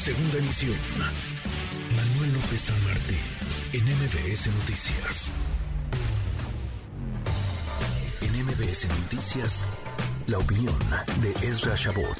Segunda emisión. Manuel López San Martín, en MBS Noticias. En MBS Noticias, la opinión de Ezra Shabot.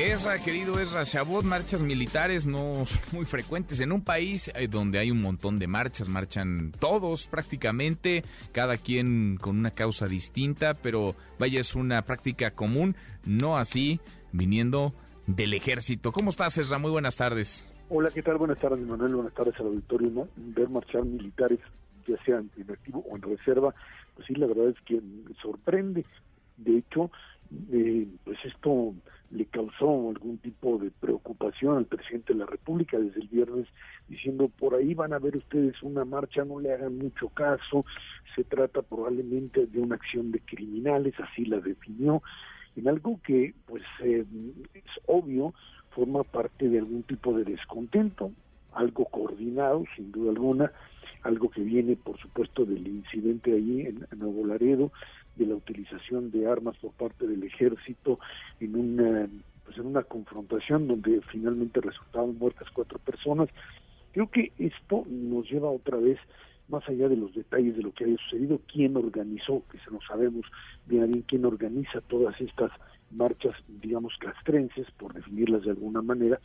Ezra, querido Ezra Shabot, marchas militares no son muy frecuentes en un país eh, donde hay un montón de marchas, marchan todos prácticamente, cada quien con una causa distinta, pero vaya, es una práctica común, no así viniendo del ejército. ¿Cómo estás, Ezra? Muy buenas tardes. Hola, ¿qué tal? Buenas tardes, Manuel. Buenas tardes al auditorio. ¿no? Ver marchar militares, ya sean en activo o en reserva, pues sí, la verdad es que sorprende. De hecho, eh, pues esto le causó algún tipo de preocupación al presidente de la República desde el viernes, diciendo, por ahí van a ver ustedes una marcha, no le hagan mucho caso, se trata probablemente de una acción de criminales, así la definió, en algo que, pues, eh, es obvio, forma parte de algún tipo de descontento, algo coordinado, sin duda alguna, algo que viene, por supuesto, del incidente allí en, Nuevo Laredo, de la utilización de armas por parte del ejército en una, pues en una confrontación donde finalmente resultaron muertas cuatro personas. Creo que esto nos lleva otra vez más allá de los detalles de lo que haya sucedido, quién organizó, que se lo sabemos bien a bien, quién organiza todas estas marchas, digamos, castrenses, por definirlas de alguna manera,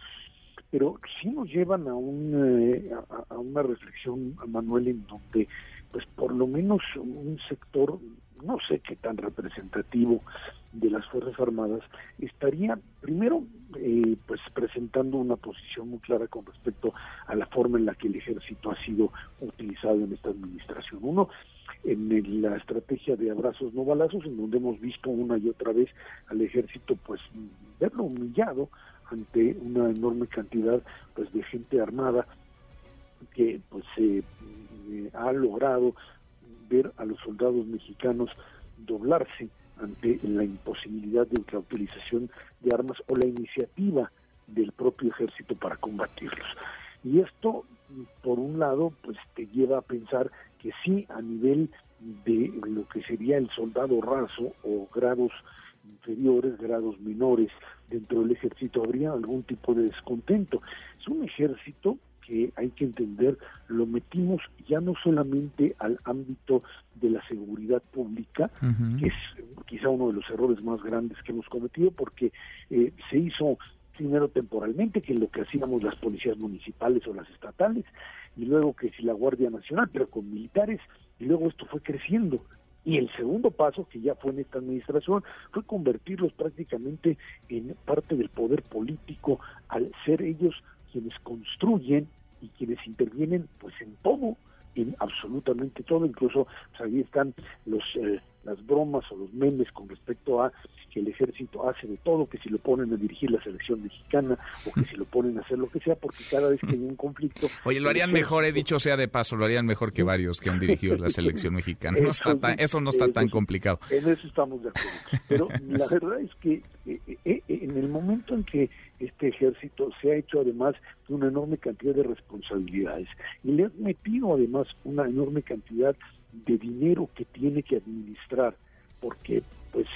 pero sí nos llevan a, un, eh, a, una reflexión, Manuel, en donde, pues por lo menos un sector, no sé qué tan representativo de las Fuerzas Armadas, estaría primero eh, pues presentando una posición muy clara con respecto a la forma en la que el ejército ha sido utilizado en esta administración. Uno, en la estrategia de abrazos no balazos, en donde hemos visto una y otra vez al ejército pues verlo humillado ante una enorme cantidad pues de gente armada que pues eh, ha logrado ver a los soldados mexicanos doblarse ante la imposibilidad de la utilización de armas o la iniciativa del propio ejército para combatirlos. Y esto, por un lado, pues te lleva a pensar que sí, a nivel de lo que sería el soldado raso o grados inferiores, grados menores dentro del ejército, habría algún tipo de descontento. Es un ejército que hay que entender, lo metimos ya no solamente al ámbito de la seguridad pública, que es quizá uno de los errores más grandes que hemos cometido, porque eh, se hizo primero temporalmente, que es lo que hacíamos las policías municipales o las estatales, y luego que si la Guardia Nacional, pero con militares, y luego esto fue creciendo. Y el segundo paso, que ya fue en esta administración, fue convertirlos prácticamente en parte del poder político al ser ellos quienes construyen y quienes intervienen pues en todo, en absolutamente todo, incluso pues, ahí están los eh, las bromas o los memes con respecto a que el ejército hace de todo, que si lo ponen a dirigir la selección mexicana o que si lo ponen a hacer lo que sea, porque cada vez que hay un conflicto... Oye, lo harían mejor, he dicho sea de paso, lo harían mejor que varios que han dirigido la selección mexicana. No está tan, eso no está tan complicado. En eso estamos de acuerdo. Pero la verdad es que eh, eh, eh, en el momento en que este ejército se ha hecho además de una enorme cantidad de responsabilidades y le han metido además una enorme cantidad de dinero que tiene que administrar, porque pues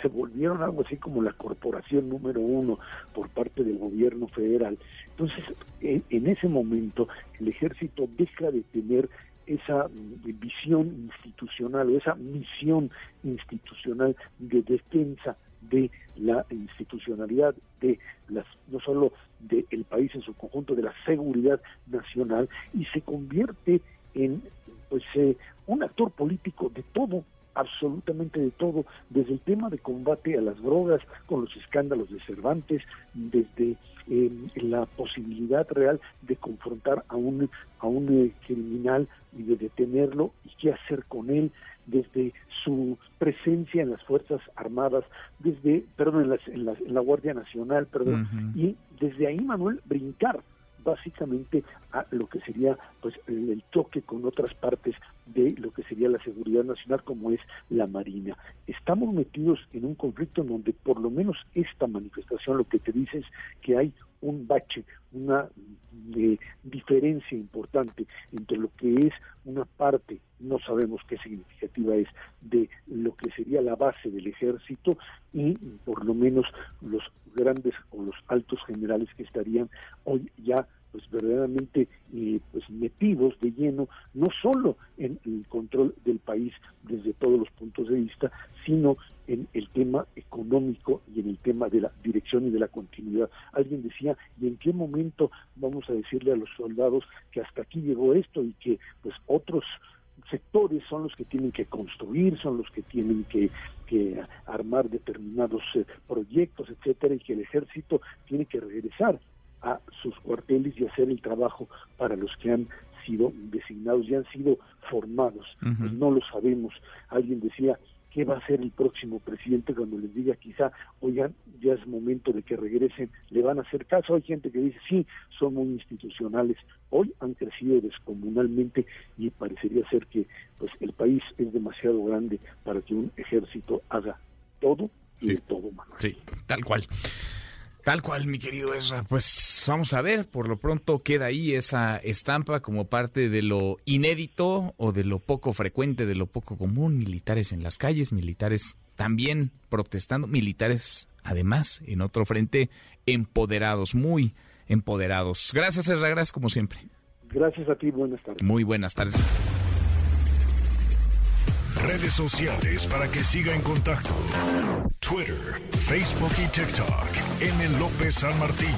se volvieron algo así como la corporación número uno por parte del gobierno federal. Entonces, en, ese momento, el ejército deja de tener esa mm, visión institucional o esa misión institucional de defensa de la institucionalidad de las no solo del país en su conjunto de la seguridad nacional y se convierte en pues eh, un actor político de todo, absolutamente de todo, desde el tema de combate a las drogas, con los escándalos de Cervantes, desde em, la posibilidad real de confrontar a un, a un eh, criminal y de detenerlo y qué hacer con él, desde su presencia en las Fuerzas Armadas, desde, perdón, en, la, Guardia Nacional, perdón, y desde ahí, Manuel, brincar básicamente a lo que sería pues el, toque con otras partes de lo que sería la seguridad nacional como es la Marina. Estamos metidos en un conflicto en donde por lo menos esta manifestación lo que te dice es que hay un bache, una eh, diferencia importante entre lo que es una parte, no sabemos qué significativa es, de lo que sería la base del ejército y por lo menos los grandes o los altos generales que estarían hoy ya verdaderamente eh, pues metidos de lleno no solo en el control del país desde todos los puntos de vista sino en el tema económico y en el tema de la dirección y de la continuidad. Alguien decía y en qué momento vamos a decirle a los soldados que hasta aquí llegó esto y que pues otros sectores son los que tienen que construir, son los que tienen que, que armar determinados eh, proyectos, etcétera, y que el ejército tiene que regresar a sus cuarteles y hacer el trabajo para los que han sido designados y han sido formados. Pues no lo sabemos. Alguien decía, ¿qué va a hacer el próximo presidente cuando les diga quizá, oigan, ya es momento de que regresen? ¿Le van a hacer caso? Hay gente que dice, sí, son muy institucionales. Hoy han crecido descomunalmente y parecería ser que pues el país es demasiado grande para que un ejército haga todo y de todo, Manuel. Sí, tal cual. Tal cual, mi querido Ezra. Pues vamos a ver, por lo pronto queda ahí esa estampa como parte de lo inédito o de lo poco frecuente, de lo poco común. Militares en las calles, militares también protestando, militares además en otro frente empoderados, muy empoderados. Gracias, Ezra, gracias como siempre. Gracias a ti, buenas tardes. Muy buenas tardes. Redes sociales para que siga en contacto: Twitter, Facebook y TikTok. M. López San Martín.